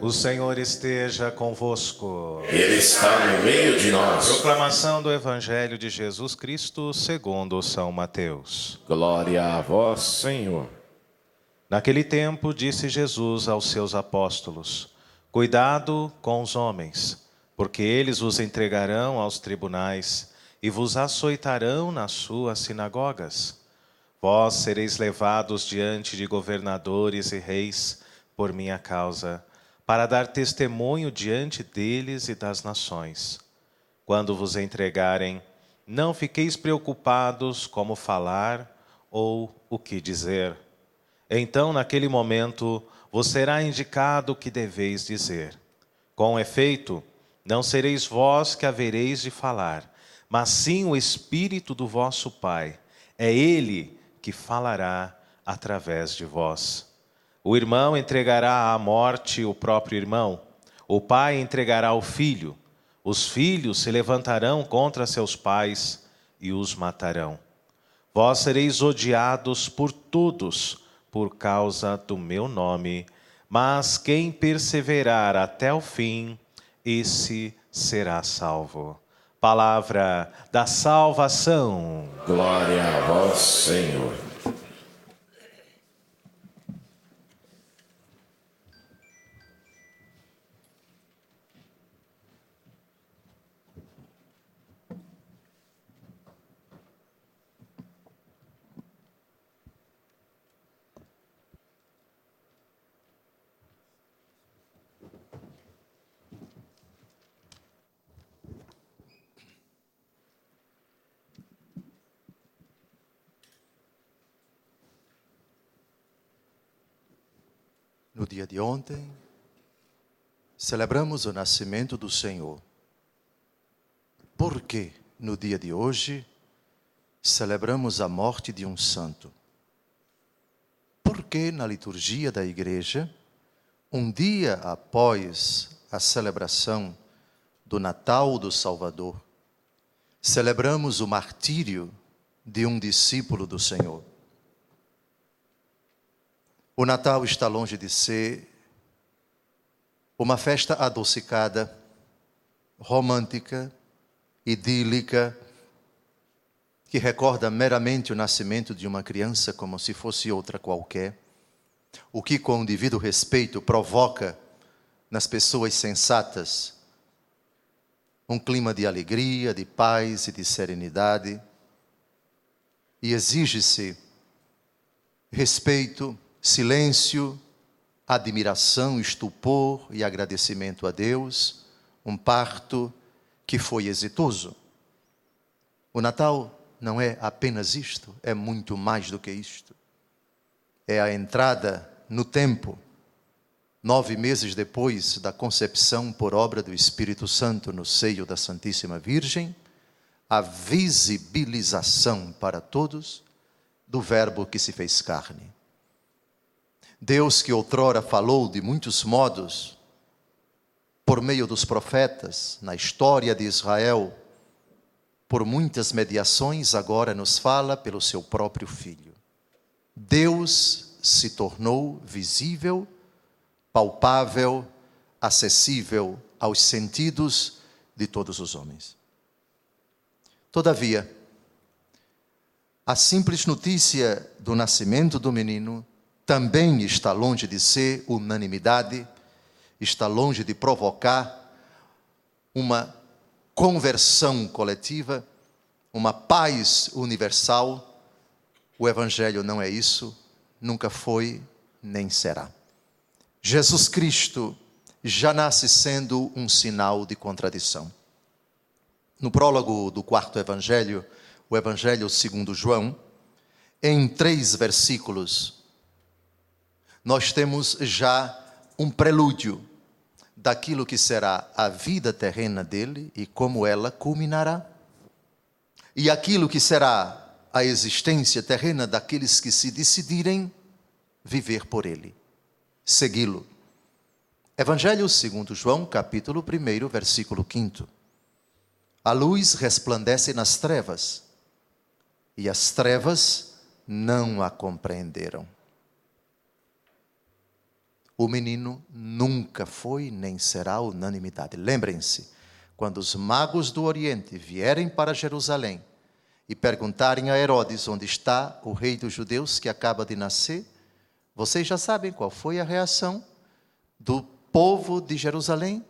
O Senhor esteja convosco. Ele está no meio de nós. Proclamação do Evangelho de Jesus Cristo segundo São Mateus. Glória a vós, Senhor. Naquele tempo disse Jesus aos seus apóstolos: Cuidado com os homens, porque eles os entregarão aos tribunais e vos açoitarão nas suas sinagogas. Vós sereis levados diante de governadores e reis por minha causa para dar testemunho diante deles e das nações. Quando vos entregarem, não fiqueis preocupados como falar ou o que dizer. Então, naquele momento, vos será indicado o que deveis dizer. Com efeito, não sereis vós que havereis de falar, mas sim o Espírito do vosso Pai. É Ele que falará através de vós. O irmão entregará à morte o próprio irmão, o pai entregará o filho, os filhos se levantarão contra seus pais e os matarão. Vós sereis odiados por todos por causa do meu nome, mas quem perseverar até o fim, esse será salvo. Palavra da salvação. Glória a vós, Senhor. No dia de ontem, celebramos o nascimento do Senhor. Por que no dia de hoje celebramos a morte de um santo? Por que na liturgia da igreja, um dia após a celebração do Natal do Salvador, celebramos o martírio de um discípulo do Senhor? O Natal está longe de ser uma festa adocicada, romântica, idílica, que recorda meramente o nascimento de uma criança como se fosse outra qualquer, o que, com o devido respeito, provoca nas pessoas sensatas um clima de alegria, de paz e de serenidade, e exige-se respeito, silêncio, admiração, estupor e agradecimento a Deus, um parto que foi exitoso. O Natal não é apenas isto, é muito mais do que isto. É a entrada no tempo, nove meses depois da concepção por obra do Espírito Santo no seio da Santíssima Virgem, a visibilização para todos do Verbo que se fez carne. Deus que outrora falou de muitos modos, por meio dos profetas, na história de Israel, por muitas mediações, agora nos fala pelo seu próprio Filho. Deus se tornou visível, palpável, acessível aos sentidos de todos os homens. Todavia, a simples notícia do nascimento do menino também está longe de ser unanimidade, está longe de provocar uma conversão coletiva, uma paz universal. O Evangelho não é isso, nunca foi, nem será. Jesus Cristo já nasce sendo um sinal de contradição. No prólogo do quarto Evangelho, o Evangelho segundo João, em três versículos, nós temos já um prelúdio daquilo que será a vida terrena dele e como ela culminará, e aquilo que será a existência terrena daqueles que se decidirem viver por ele, segui-lo. Evangelho segundo João, capítulo 1, versículo 5. A luz resplandece nas trevas, e as trevas não a compreenderam. O menino nunca foi nem será unanimidade. Lembrem-se, quando os magos do Oriente vierem para Jerusalém e perguntarem a Herodes onde está o rei dos judeus que acaba de nascer, vocês já sabem qual foi a reação do povo de Jerusalém?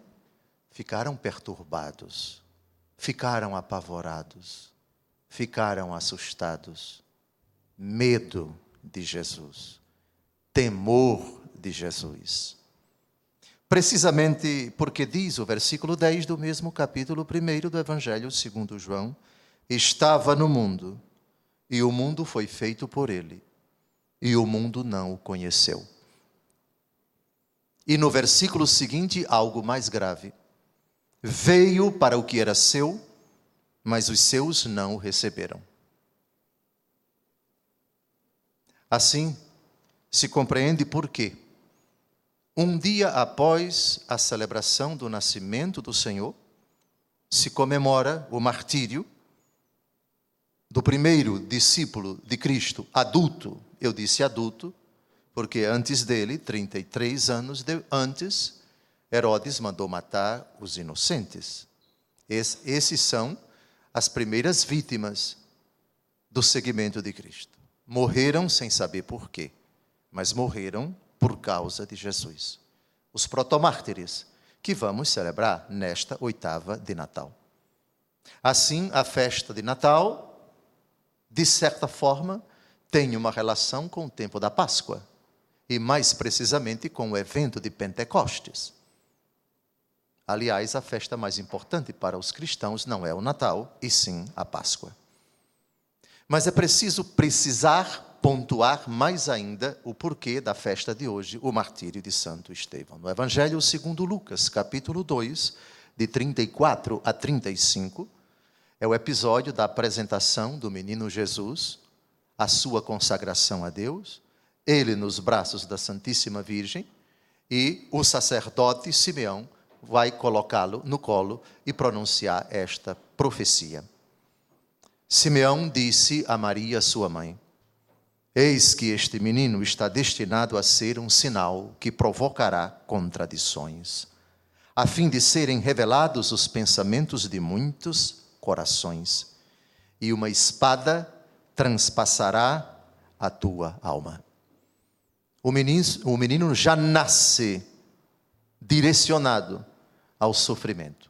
Ficaram perturbados, ficaram apavorados, ficaram assustados. Medo de Jesus, temor de Jesus. Precisamente porque diz o versículo 10 do mesmo capítulo 1 do Evangelho segundo João, estava no mundo, e o mundo foi feito por ele, e o mundo não o conheceu. E no versículo seguinte, algo mais grave. Veio para o que era seu, mas os seus não o receberam. Assim, se compreende por quê. Um dia após a celebração do nascimento do Senhor, se comemora o martírio do primeiro discípulo de Cristo, adulto. Eu disse adulto, porque antes dele, 33 anos de, antes, Herodes mandou matar os inocentes. Es, esses são as primeiras vítimas do seguimento de Cristo. Morreram sem saber por quê, mas morreram por causa de Jesus. Os protomártires, que vamos celebrar nesta oitava de Natal. Assim, a festa de Natal, de certa forma, tem uma relação com o tempo da Páscoa, e mais precisamente com o evento de Pentecostes. Aliás, a festa mais importante para os cristãos não é o Natal, e sim a Páscoa. Mas é preciso precisar pontuar mais ainda o porquê da festa de hoje, o martírio de Santo Estevão. No Evangelho segundo Lucas, capítulo 2, de 34 a 35, é o episódio da apresentação do menino Jesus, a sua consagração a Deus, ele nos braços da Santíssima Virgem e o sacerdote Simeão vai colocá-lo no colo e pronunciar esta profecia. Simeão disse a Maria, sua mãe: Eis que este menino está destinado a ser um sinal que provocará contradições, a fim de serem revelados os pensamentos de muitos corações, e uma espada transpassará a tua alma. O menino, o menino já nasce direcionado ao sofrimento.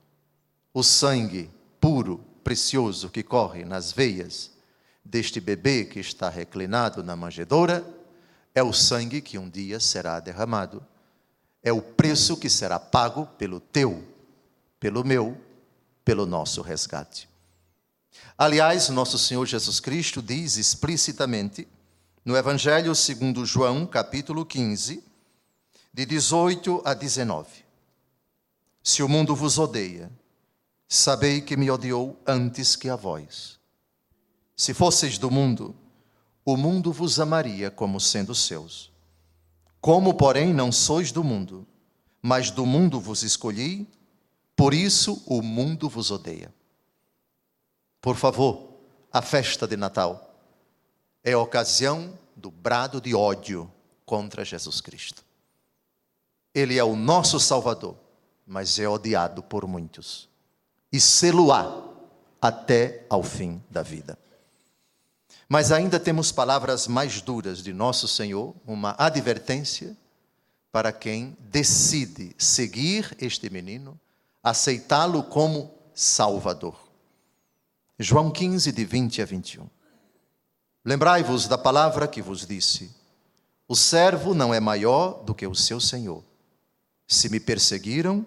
O sangue puro, precioso que corre nas veias deste bebê que está reclinado na manjedoura é o sangue que um dia será derramado. É o preço que será pago pelo teu, pelo meu, pelo nosso resgate. Aliás, nosso Senhor Jesus Cristo diz explicitamente no Evangelho segundo João, capítulo 15, de 18 a 19. Se o mundo vos odeia, sabei que me odiou antes que a vós. Se fosseis do mundo, o mundo vos amaria como sendo seus. Como, porém, não sois do mundo, mas do mundo vos escolhi, por isso o mundo vos odeia. Por favor, a festa de Natal é a ocasião do brado de ódio contra Jesus Cristo. Ele é o nosso Salvador, mas é odiado por muitos. E sê-lo-á até ao fim da vida. Mas ainda temos palavras mais duras de nosso Senhor, uma advertência para quem decide seguir este menino, aceitá-lo como Salvador. João 15, de 20 a 21. Lembrai-vos da palavra que vos disse: O servo não é maior do que o seu senhor. Se me perseguiram,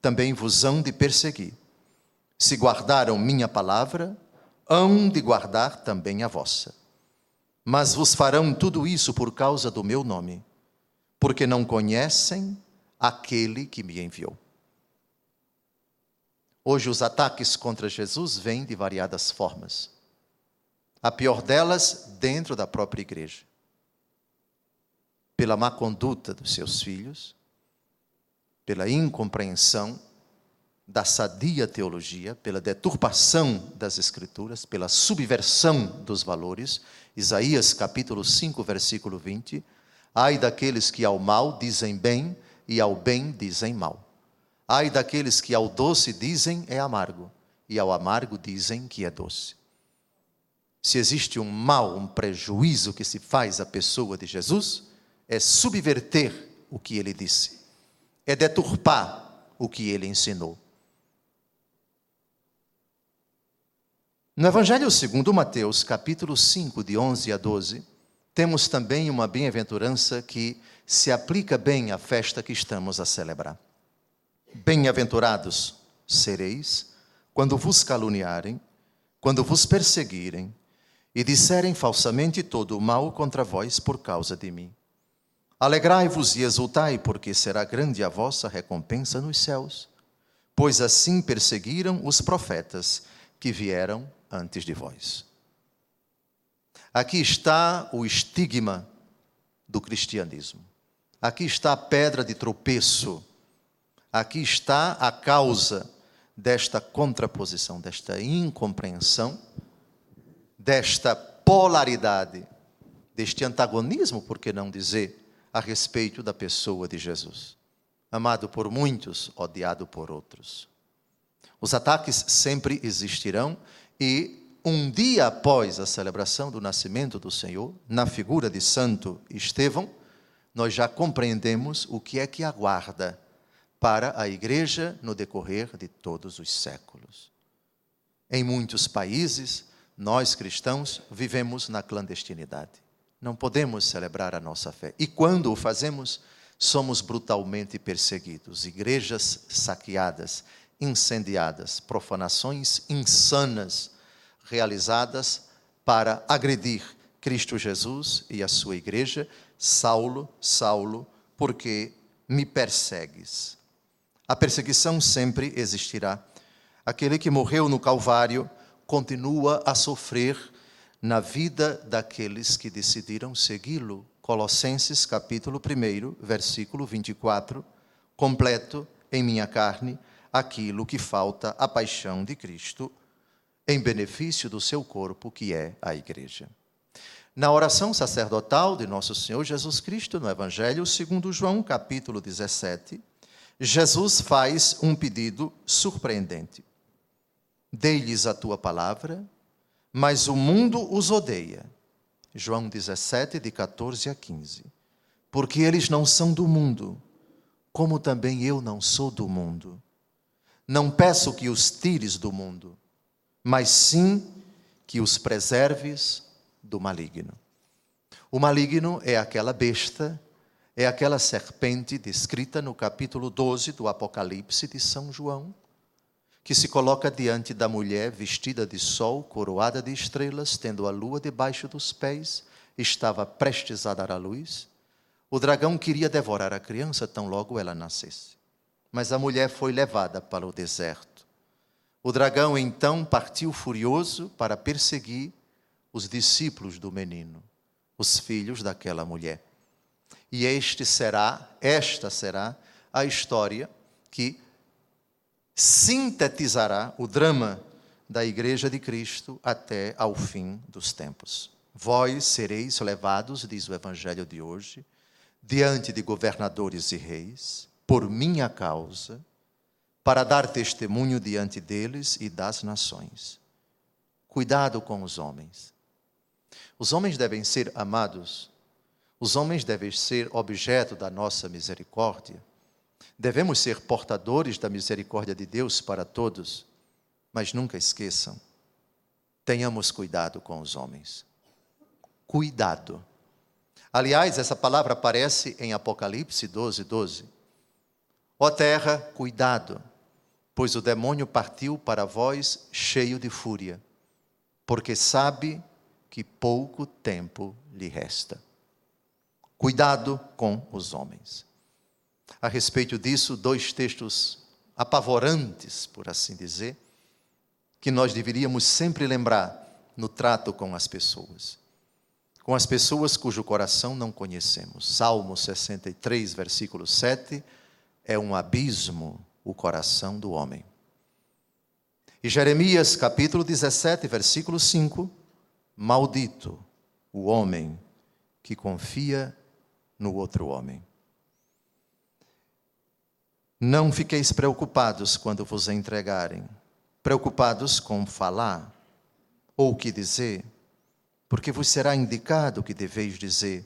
também vos hão de perseguir. Se guardaram minha palavra, hão de guardar também a vossa. Mas vos farão tudo isso por causa do meu nome, porque não conhecem aquele que me enviou. Hoje os ataques contra Jesus vêm de variadas formas. A pior delas, dentro da própria igreja. Pela má conduta dos seus filhos, pela incompreensão da sadia teologia, pela deturpação das escrituras, pela subversão dos valores. Isaías capítulo 5, versículo 20. Ai daqueles que ao mal dizem bem e ao bem dizem mal. Ai daqueles que ao doce dizem é amargo e ao amargo dizem que é doce. Se existe um mal, um prejuízo que se faz à pessoa de Jesus, é subverter o que ele disse, é deturpar o que ele ensinou. No Evangelho segundo Mateus, capítulo 5, de 11 a 12, temos também uma bem-aventurança que se aplica bem à festa que estamos a celebrar. Bem-aventurados sereis quando vos caluniarem, quando vos perseguirem e disserem falsamente todo o mal contra vós por causa de mim. Alegrai-vos e exultai, porque será grande a vossa recompensa nos céus, pois assim perseguiram os profetas que vieram antes de vós. Aqui está o estigma do cristianismo. Aqui está a pedra de tropeço. Aqui está a causa desta contraposição, desta incompreensão, desta polaridade, deste antagonismo, por que não dizer, a respeito da pessoa de Jesus. Amado por muitos, odiado por outros. Os ataques sempre existirão e um dia após a celebração do nascimento do Senhor, na figura de Santo Estevão, nós já compreendemos o que é que aguarda para a igreja no decorrer de todos os séculos. Em muitos países, nós cristãos vivemos na clandestinidade. Não podemos celebrar a nossa fé. E quando o fazemos, somos brutalmente perseguidos. Igrejas saqueadas, incendiadas, profanações insanas realizadas para agredir Cristo Jesus e a sua igreja. Saulo, Saulo, porque me persegues? A perseguição sempre existirá. Aquele que morreu no Calvário continua a sofrer na vida daqueles que decidiram segui-lo. Colossenses capítulo 1, versículo 24, completo em minha carne aquilo que falta à paixão de Cristo em benefício do seu corpo, que é a igreja. Na oração sacerdotal de nosso Senhor Jesus Cristo, no Evangelho segundo João, capítulo 17, Jesus faz um pedido surpreendente. Dei-lhes a tua palavra, mas o mundo os odeia. João 17, de 14 a 15. Porque eles não são do mundo, como também eu não sou do mundo. Não peço que os tires do mundo, mas sim que os preserves do maligno. O maligno é aquela besta é aquela serpente descrita no capítulo 12 do Apocalipse de São João, que se coloca diante da mulher vestida de sol, coroada de estrelas, tendo a lua debaixo dos pés, estava prestes a dar à luz. O dragão queria devorar a criança tão logo ela nascesse. Mas a mulher foi levada para o deserto. O dragão então partiu furioso para perseguir os discípulos do menino, os filhos daquela mulher. E este será, esta será a história que sintetizará o drama da Igreja de Cristo até ao fim dos tempos. Vós sereis levados, diz o Evangelho de hoje, diante de governadores e reis, por minha causa, para dar testemunho diante deles e das nações. Cuidado com os homens. Os homens devem ser amados os homens devem ser objeto da nossa misericórdia. Devemos ser portadores da misericórdia de Deus para todos, mas nunca esqueçam, tenhamos cuidado com os homens. Cuidado. Aliás, essa palavra aparece em Apocalipse 12, 12. Ó terra, cuidado, pois o demônio partiu para vós cheio de fúria, porque sabe que pouco tempo lhe resta. Cuidado com os homens. A respeito disso, dois textos apavorantes, por assim dizer, que nós deveríamos sempre lembrar no trato com as pessoas. Com as pessoas cujo coração não conhecemos. Salmo 63, versículo 7, é um abismo o coração do homem. E Jeremias capítulo 17, versículo 5, maldito o homem que confia no outro homem. Não fiqueis preocupados quando vos entregarem, preocupados com falar ou o que dizer, porque vos será indicado o que deveis dizer.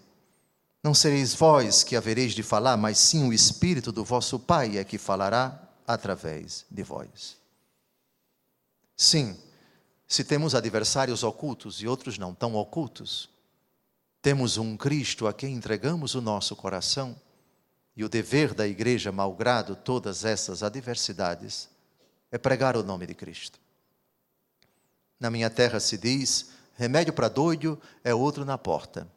Não sereis vós que havereis de falar, mas sim o Espírito do vosso Pai é que falará através de vós. Sim, se temos adversários ocultos e outros não tão ocultos, temos um Cristo a quem entregamos o nosso coração e o dever da igreja, malgrado todas essas adversidades, é pregar o nome de Cristo. Na minha terra se diz: remédio para doido é outro na porta.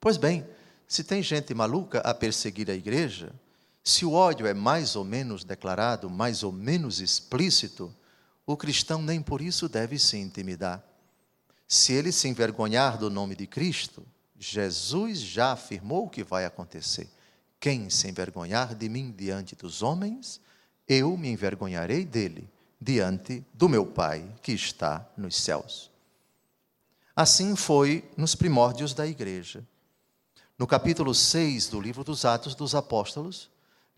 Pois bem, se tem gente maluca a perseguir a igreja, se o ódio é mais ou menos declarado, mais ou menos explícito, o cristão nem por isso deve se intimidar. Se ele se envergonhar do nome de Cristo, Jesus já afirmou o que vai acontecer. Quem se envergonhar de mim diante dos homens, eu me envergonharei dele diante do meu Pai que está nos céus. Assim foi nos primórdios da igreja. No capítulo 6 do livro dos Atos dos Apóstolos,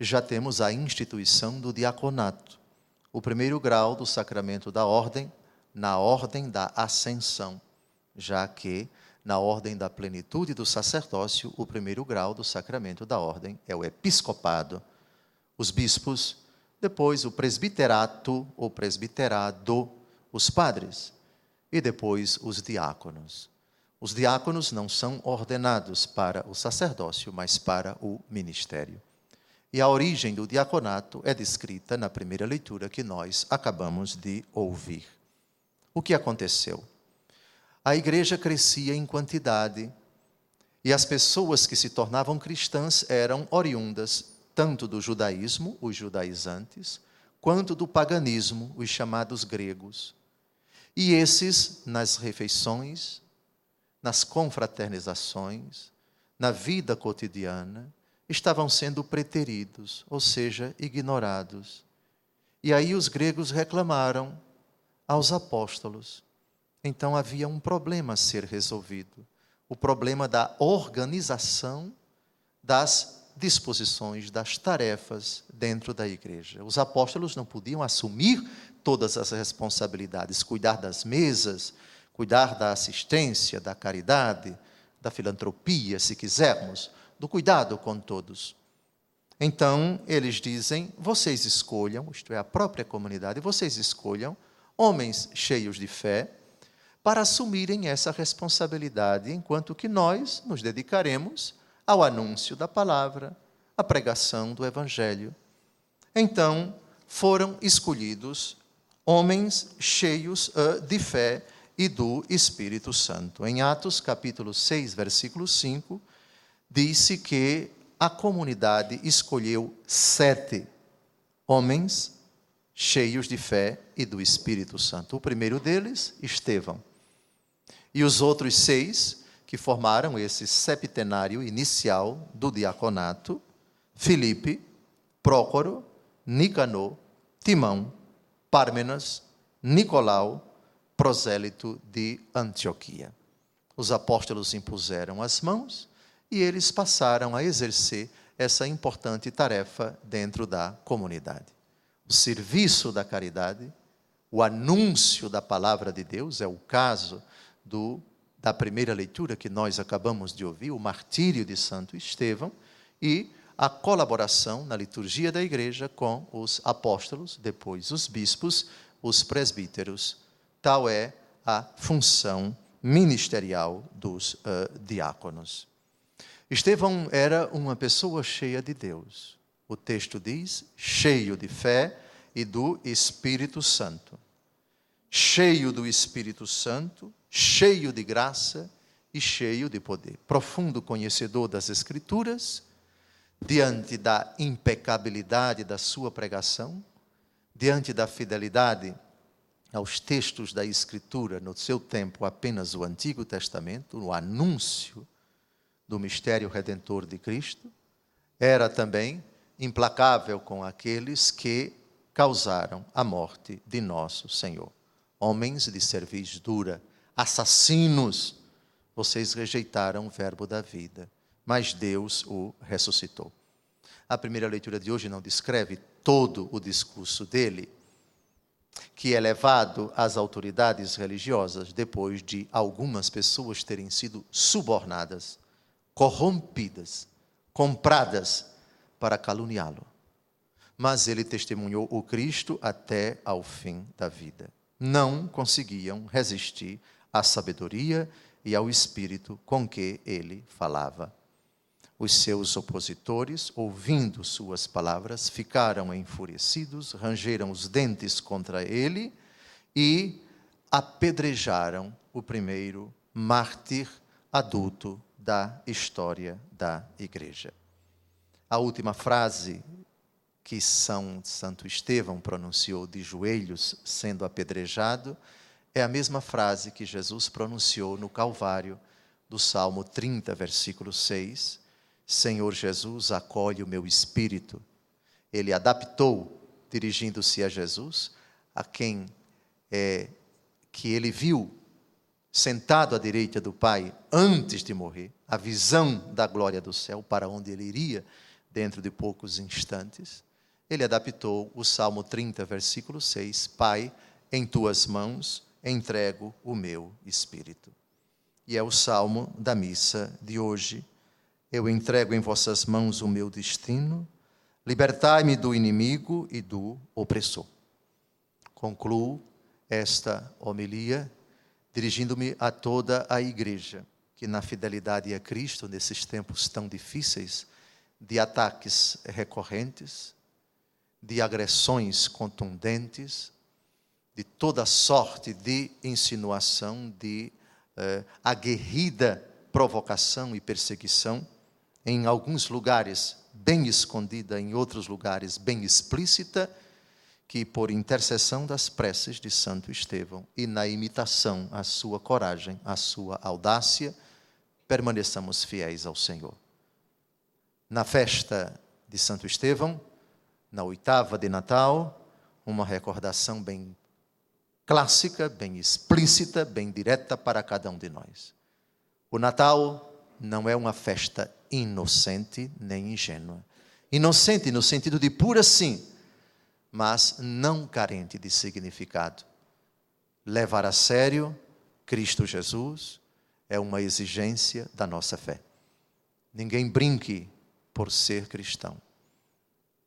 já temos a instituição do diaconato, o primeiro grau do sacramento da ordem, na ordem da ascensão, já que na ordem da plenitude do sacerdócio, o primeiro grau do sacramento da ordem é o episcopado, os bispos, depois o presbiterato ou presbiterado, os padres, e depois os diáconos. Os diáconos não são ordenados para o sacerdócio, mas para o ministério. E a origem do diaconato é descrita na primeira leitura que nós acabamos de ouvir. O que aconteceu? a igreja crescia em quantidade e as pessoas que se tornavam cristãs eram oriundas tanto do judaísmo, os judaizantes, quanto do paganismo, os chamados gregos. E esses, nas refeições, nas confraternizações, na vida cotidiana, estavam sendo preteridos, ou seja, ignorados. E aí os gregos reclamaram aos apóstolos então havia um problema a ser resolvido: o problema da organização das disposições, das tarefas dentro da igreja. Os apóstolos não podiam assumir todas as responsabilidades, cuidar das mesas, cuidar da assistência, da caridade, da filantropia, se quisermos, do cuidado com todos. Então, eles dizem: vocês escolham, isto é, a própria comunidade, vocês escolham homens cheios de fé, para assumirem essa responsabilidade, enquanto que nós nos dedicaremos ao anúncio da palavra, à pregação do evangelho. Então, foram escolhidos homens cheios de fé e do Espírito Santo. Em Atos, capítulo 6, versículo 5, disse que a comunidade escolheu sete homens cheios de fé e do Espírito Santo. O primeiro deles, Estevão. E os outros seis que formaram esse septenário inicial do diaconato, Filipe, Prócoro, Nicanor, Timão, Pármenas, Nicolau, prosélito de Antioquia. Os apóstolos impuseram as mãos e eles passaram a exercer essa importante tarefa dentro da comunidade. O serviço da caridade, o anúncio da palavra de Deus, é o caso do, da primeira leitura que nós acabamos de ouvir, o martírio de Santo Estevão, e a colaboração na liturgia da igreja com os apóstolos, depois os bispos, os presbíteros. Tal é a função ministerial dos uh, diáconos. Estevão era uma pessoa cheia de Deus. O texto diz: cheio de fé e do Espírito Santo. Cheio do Espírito Santo, cheio de graça e cheio de poder. Profundo conhecedor das Escrituras, diante da impecabilidade da sua pregação, diante da fidelidade aos textos da Escritura, no seu tempo apenas o Antigo Testamento, o anúncio do mistério redentor de Cristo, era também implacável com aqueles que causaram a morte de nosso Senhor. Homens de cerviz dura, assassinos, vocês rejeitaram o verbo da vida, mas Deus o ressuscitou. A primeira leitura de hoje não descreve todo o discurso dele, que é levado às autoridades religiosas depois de algumas pessoas terem sido subornadas, corrompidas, compradas para caluniá-lo. Mas ele testemunhou o Cristo até ao fim da vida. Não conseguiam resistir à sabedoria e ao espírito com que ele falava. Os seus opositores, ouvindo suas palavras, ficaram enfurecidos, rangeram os dentes contra ele e apedrejaram o primeiro mártir adulto da história da igreja. A última frase que São Santo Estevão pronunciou de joelhos sendo apedrejado é a mesma frase que Jesus pronunciou no Calvário do Salmo 30, versículo 6, Senhor Jesus, acolhe o meu espírito. Ele adaptou, dirigindo-se a Jesus, a quem é, que ele viu sentado à direita do Pai antes de morrer, a visão da glória do céu para onde ele iria dentro de poucos instantes. Ele adaptou o Salmo 30, versículo 6, Pai, em tuas mãos entrego o meu espírito. E é o salmo da missa de hoje eu entrego em vossas mãos o meu destino, libertai-me do inimigo e do opressor. Concluo esta homilia dirigindo-me a toda a igreja, que na fidelidade a Cristo, nesses tempos tão difíceis, de ataques recorrentes, de agressões contundentes, de toda sorte de insinuação, de eh, aguerrida provocação e perseguição, em alguns lugares bem escondida, em outros lugares bem explícita, que por intercessão das preces de Santo Estevão e na imitação à sua coragem, à sua audácia, permaneçamos fiéis ao Senhor. Na festa de Santo Estevão, na oitava de Natal, uma recordação bem clássica, bem explícita, bem direta para cada um de nós. O Natal não é uma festa inocente nem ingênua. Inocente no sentido de pura sim, mas não carente de significado. Levar a sério Cristo Jesus é uma exigência da nossa fé. Ninguém brinque por ser cristão.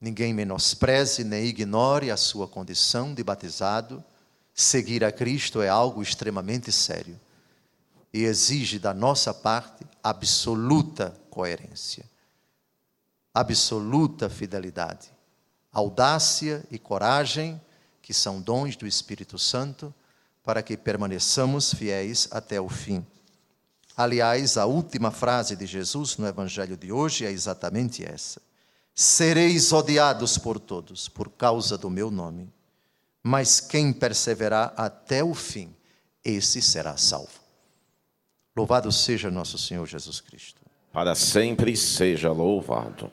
Ninguém menospreze nem ignore a sua condição de batizado. Seguir a Cristo é algo extremamente sério e exige da nossa parte absoluta coerência, absoluta fidelidade, audácia e coragem, que são dons do Espírito Santo, para que permaneçamos fiéis até o fim. Aliás, a última frase de Jesus no Evangelho de hoje é exatamente essa: Sereis odiados por todos por causa do meu nome, mas quem perseverar até o fim, esse será salvo. Louvado seja nosso Senhor Jesus Cristo. Para sempre seja louvado.